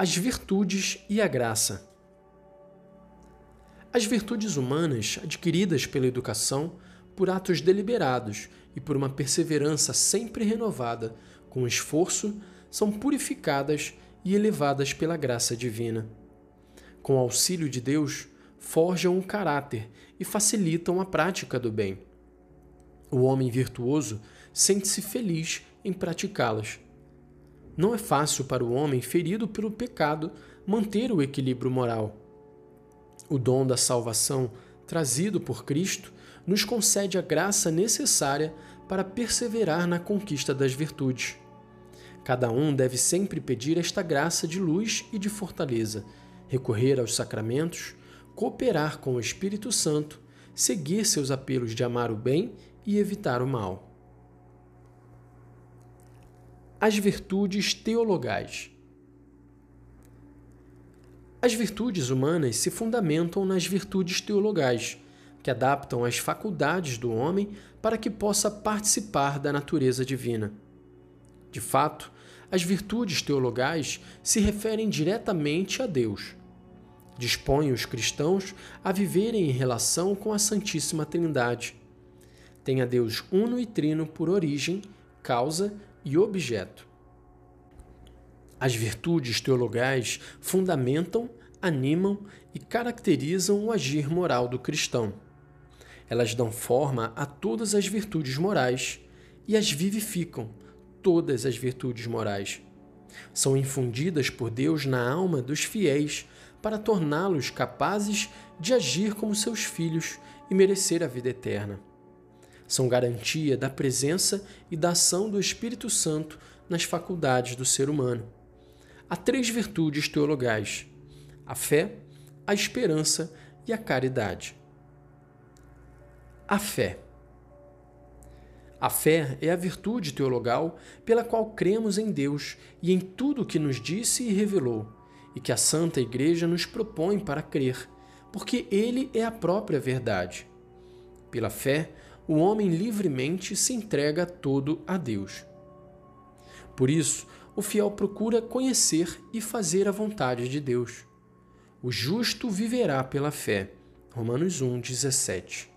As virtudes e a graça. As virtudes humanas, adquiridas pela educação, por atos deliberados e por uma perseverança sempre renovada, com esforço, são purificadas e elevadas pela graça divina. Com o auxílio de Deus, forjam o caráter e facilitam a prática do bem. O homem virtuoso sente-se feliz em praticá-las. Não é fácil para o homem ferido pelo pecado manter o equilíbrio moral. O dom da salvação, trazido por Cristo, nos concede a graça necessária para perseverar na conquista das virtudes. Cada um deve sempre pedir esta graça de luz e de fortaleza, recorrer aos sacramentos, cooperar com o Espírito Santo, seguir seus apelos de amar o bem e evitar o mal. As virtudes teologais. As virtudes humanas se fundamentam nas virtudes teologais, que adaptam as faculdades do homem para que possa participar da natureza divina. De fato, as virtudes teologais se referem diretamente a Deus. Dispõem os cristãos a viverem em relação com a Santíssima Trindade. Tem a Deus uno e trino por origem, causa e objeto. As virtudes teologais fundamentam, animam e caracterizam o agir moral do cristão. Elas dão forma a todas as virtudes morais e as vivificam, todas as virtudes morais. São infundidas por Deus na alma dos fiéis para torná-los capazes de agir como seus filhos e merecer a vida eterna. São garantia da presença e da ação do Espírito Santo nas faculdades do ser humano. Há três virtudes teologais: a fé, a esperança e a caridade. A fé. A fé é a virtude teologal pela qual cremos em Deus e em tudo o que nos disse e revelou, e que a Santa Igreja nos propõe para crer, porque Ele é a própria verdade. Pela fé, o homem livremente se entrega todo a Deus. Por isso, o fiel procura conhecer e fazer a vontade de Deus. O justo viverá pela fé. Romanos 1, 17.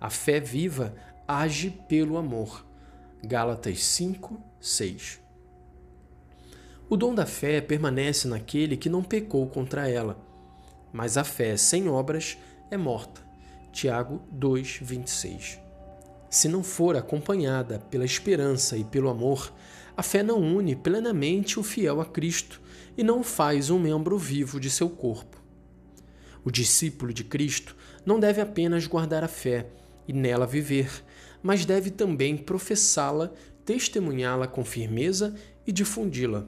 A fé viva age pelo amor. Gálatas 5, 6. O dom da fé permanece naquele que não pecou contra ela, mas a fé sem obras é morta. Tiago 2, 26. Se não for acompanhada pela esperança e pelo amor, a fé não une plenamente o fiel a Cristo e não faz um membro vivo de seu corpo. O discípulo de Cristo não deve apenas guardar a fé, e nela viver, mas deve também professá-la, testemunhá-la com firmeza e difundi-la.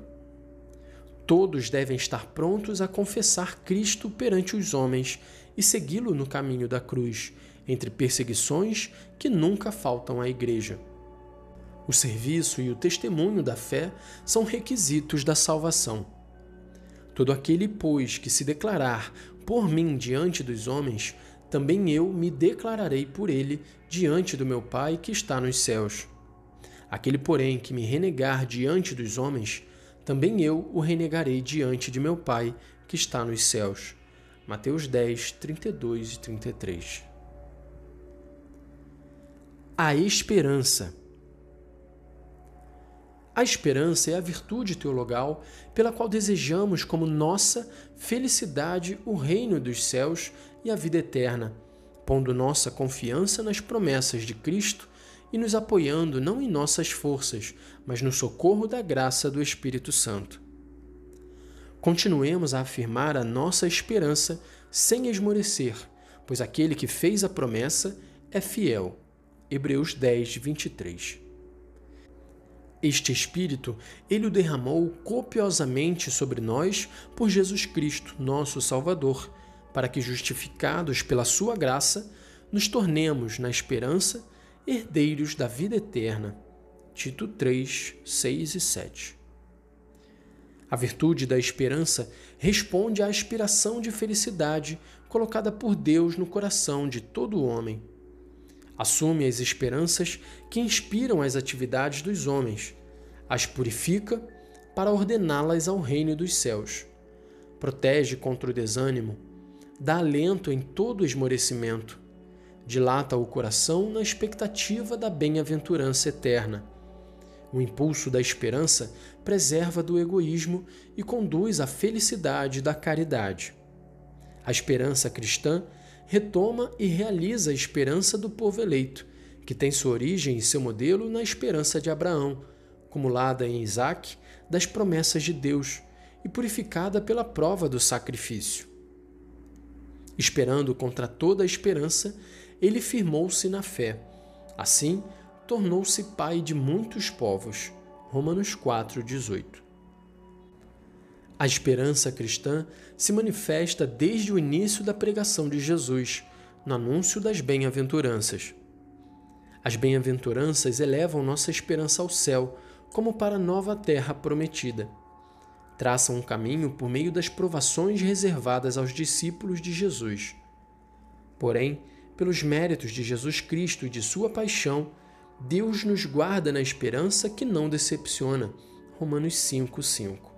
Todos devem estar prontos a confessar Cristo perante os homens e segui-lo no caminho da cruz, entre perseguições que nunca faltam à Igreja. O serviço e o testemunho da fé são requisitos da salvação. Todo aquele, pois, que se declarar por mim diante dos homens, também eu me declararei por ele diante do meu Pai que está nos céus. Aquele, porém, que me renegar diante dos homens, também eu o renegarei diante de meu Pai que está nos céus. Mateus 10, 32 e 33. A esperança. A esperança é a virtude teologal pela qual desejamos como nossa felicidade o reino dos céus e a vida eterna, pondo nossa confiança nas promessas de Cristo e nos apoiando não em nossas forças, mas no socorro da graça do Espírito Santo. Continuemos a afirmar a nossa esperança sem esmorecer, pois aquele que fez a promessa é fiel. Hebreus 10, 23. Este Espírito ele o derramou copiosamente sobre nós por Jesus Cristo, nosso Salvador, para que, justificados pela Sua graça, nos tornemos, na esperança, herdeiros da vida eterna. Tito 3, 6 e 7. A virtude da esperança responde à aspiração de felicidade colocada por Deus no coração de todo homem assume as esperanças que inspiram as atividades dos homens, as purifica para ordená-las ao reino dos céus. protege contra o desânimo, dá alento em todo esmorecimento, dilata o coração na expectativa da bem-aventurança eterna. O impulso da esperança preserva do egoísmo e conduz à felicidade da caridade. A esperança cristã retoma e realiza a esperança do povo eleito, que tem sua origem e seu modelo na esperança de Abraão, acumulada em Isaac, das promessas de Deus e purificada pela prova do sacrifício. Esperando contra toda a esperança, ele firmou-se na fé. Assim, tornou-se pai de muitos povos. Romanos 4:18. A esperança cristã se manifesta desde o início da pregação de Jesus, no anúncio das bem-aventuranças. As bem-aventuranças elevam nossa esperança ao céu, como para a nova terra prometida. Traçam um caminho por meio das provações reservadas aos discípulos de Jesus. Porém, pelos méritos de Jesus Cristo e de sua paixão, Deus nos guarda na esperança que não decepciona. Romanos 5:5.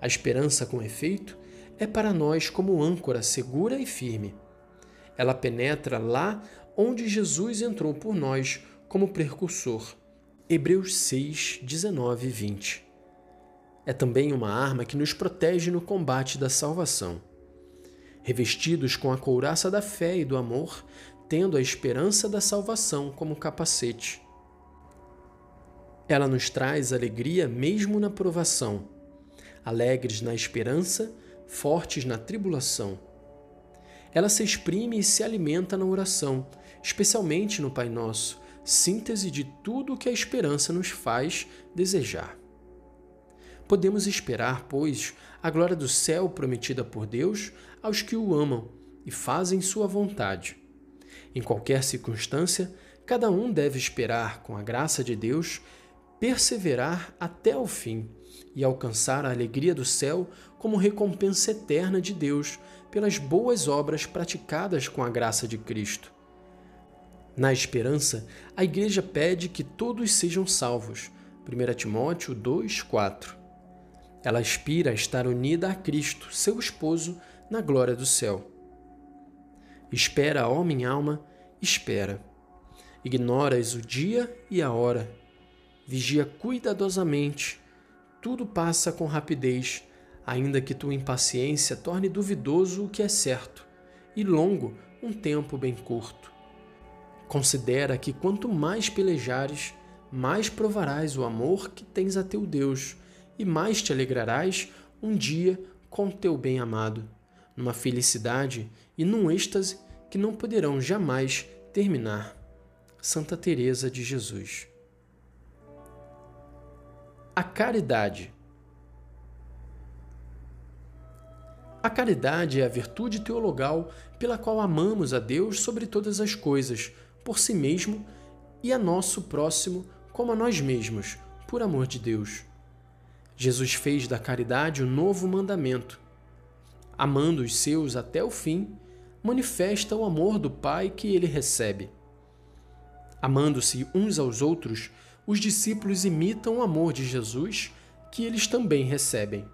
A esperança, com efeito, é para nós como âncora segura e firme. Ela penetra lá onde Jesus entrou por nós como precursor. Hebreus 6, 19 e 20. É também uma arma que nos protege no combate da salvação. Revestidos com a couraça da fé e do amor, tendo a esperança da salvação como capacete. Ela nos traz alegria mesmo na provação alegres na esperança, fortes na tribulação. Ela se exprime e se alimenta na oração, especialmente no Pai Nosso, síntese de tudo o que a esperança nos faz desejar. Podemos esperar, pois, a glória do céu prometida por Deus aos que o amam e fazem sua vontade. Em qualquer circunstância, cada um deve esperar, com a graça de Deus, perseverar até o fim e alcançar a alegria do céu como recompensa eterna de Deus pelas boas obras praticadas com a graça de Cristo. Na esperança, a Igreja pede que todos sejam salvos. 1 Timóteo 2:4. Ela aspira a estar unida a Cristo, seu esposo, na glória do céu. Espera, ó minha alma, espera. Ignoras o dia e a hora. Vigia cuidadosamente tudo passa com rapidez, ainda que tua impaciência torne duvidoso o que é certo, e longo um tempo bem curto. Considera que quanto mais pelejares, mais provarás o amor que tens a teu Deus, e mais te alegrarás um dia com teu bem-amado, numa felicidade e num êxtase que não poderão jamais terminar. Santa Teresa de Jesus a caridade. A caridade é a virtude teologal pela qual amamos a Deus sobre todas as coisas, por si mesmo e a nosso próximo como a nós mesmos, por amor de Deus. Jesus fez da caridade o um novo mandamento. Amando os seus até o fim, manifesta o amor do Pai que ele recebe. Amando-se uns aos outros, os discípulos imitam o amor de Jesus que eles também recebem.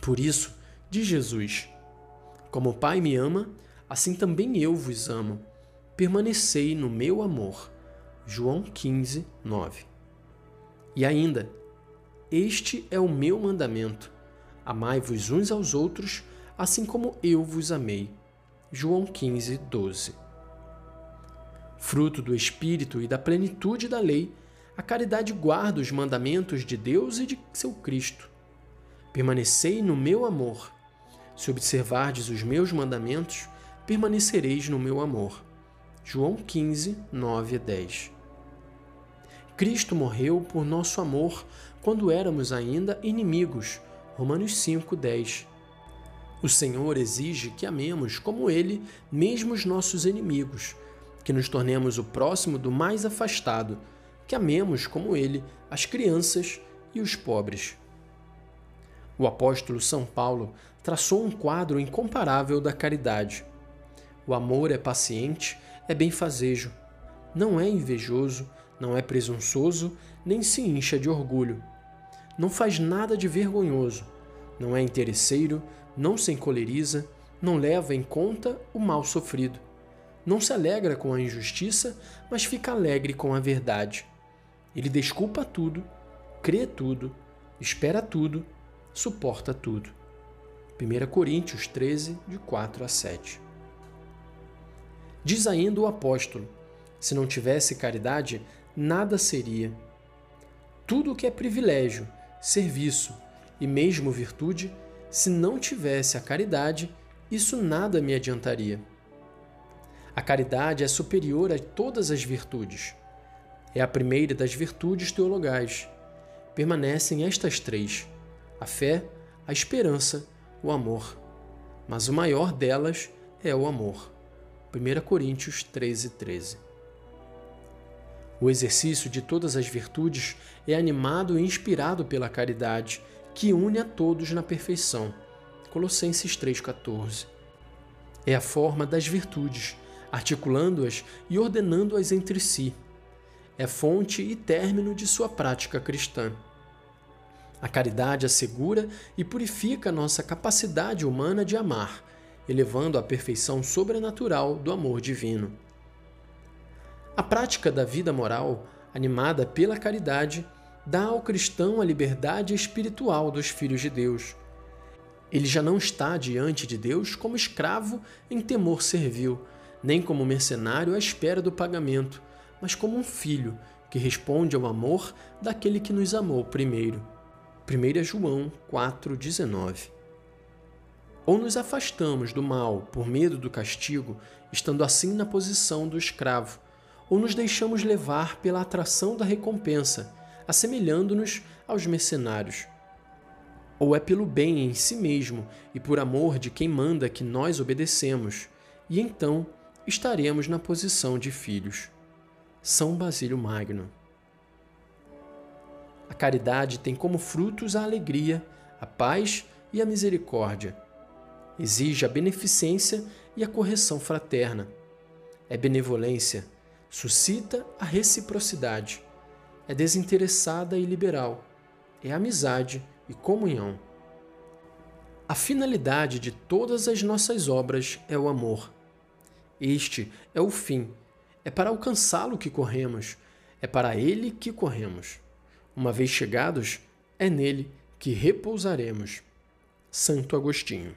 Por isso, diz Jesus: Como o Pai me ama, assim também eu vos amo. Permanecei no meu amor. João 15, 9. E ainda, este é o meu mandamento: amai-vos uns aos outros, assim como eu vos amei. João 15, 12. Fruto do Espírito e da plenitude da lei, a caridade guarda os mandamentos de Deus e de seu Cristo. Permanecei no meu amor. Se observardes os meus mandamentos, permanecereis no meu amor. João 15, 9 e 10. Cristo morreu por nosso amor quando éramos ainda inimigos. Romanos 5, 10. O Senhor exige que amemos como Ele, mesmo os nossos inimigos, que nos tornemos o próximo do mais afastado que amemos como ele as crianças e os pobres. O apóstolo São Paulo traçou um quadro incomparável da caridade. O amor é paciente, é benfazejo, não é invejoso, não é presunçoso, nem se incha de orgulho. Não faz nada de vergonhoso, não é interesseiro, não se encoleriza, não leva em conta o mal sofrido. Não se alegra com a injustiça, mas fica alegre com a verdade. Ele desculpa tudo, crê tudo, espera tudo, suporta tudo. 1 Coríntios 13, de 4 a 7. Diz ainda o apóstolo: se não tivesse caridade, nada seria. Tudo o que é privilégio, serviço e mesmo virtude, se não tivesse a caridade, isso nada me adiantaria. A caridade é superior a todas as virtudes. É a primeira das virtudes teologais. Permanecem estas três: a fé, a esperança, o amor. Mas o maior delas é o amor. 1 Coríntios 13, 13. O exercício de todas as virtudes é animado e inspirado pela caridade, que une a todos na perfeição. Colossenses 3,14. É a forma das virtudes, articulando-as e ordenando-as entre si. É fonte e término de sua prática cristã. A caridade assegura e purifica nossa capacidade humana de amar, elevando à perfeição sobrenatural do amor divino. A prática da vida moral, animada pela caridade, dá ao cristão a liberdade espiritual dos filhos de Deus. Ele já não está diante de Deus como escravo em temor servil, nem como mercenário à espera do pagamento, mas como um filho que responde ao amor daquele que nos amou primeiro. 1 João 4,19 Ou nos afastamos do mal por medo do castigo, estando assim na posição do escravo, ou nos deixamos levar pela atração da recompensa, assemelhando-nos aos mercenários. Ou é pelo bem em si mesmo e por amor de quem manda que nós obedecemos, e então estaremos na posição de filhos. São Basílio Magno. A caridade tem como frutos a alegria, a paz e a misericórdia. Exige a beneficência e a correção fraterna. É benevolência, suscita a reciprocidade. É desinteressada e liberal. É amizade e comunhão. A finalidade de todas as nossas obras é o amor. Este é o fim. É para alcançá-lo que corremos. É para ele que corremos. Uma vez chegados, é nele que repousaremos. Santo Agostinho.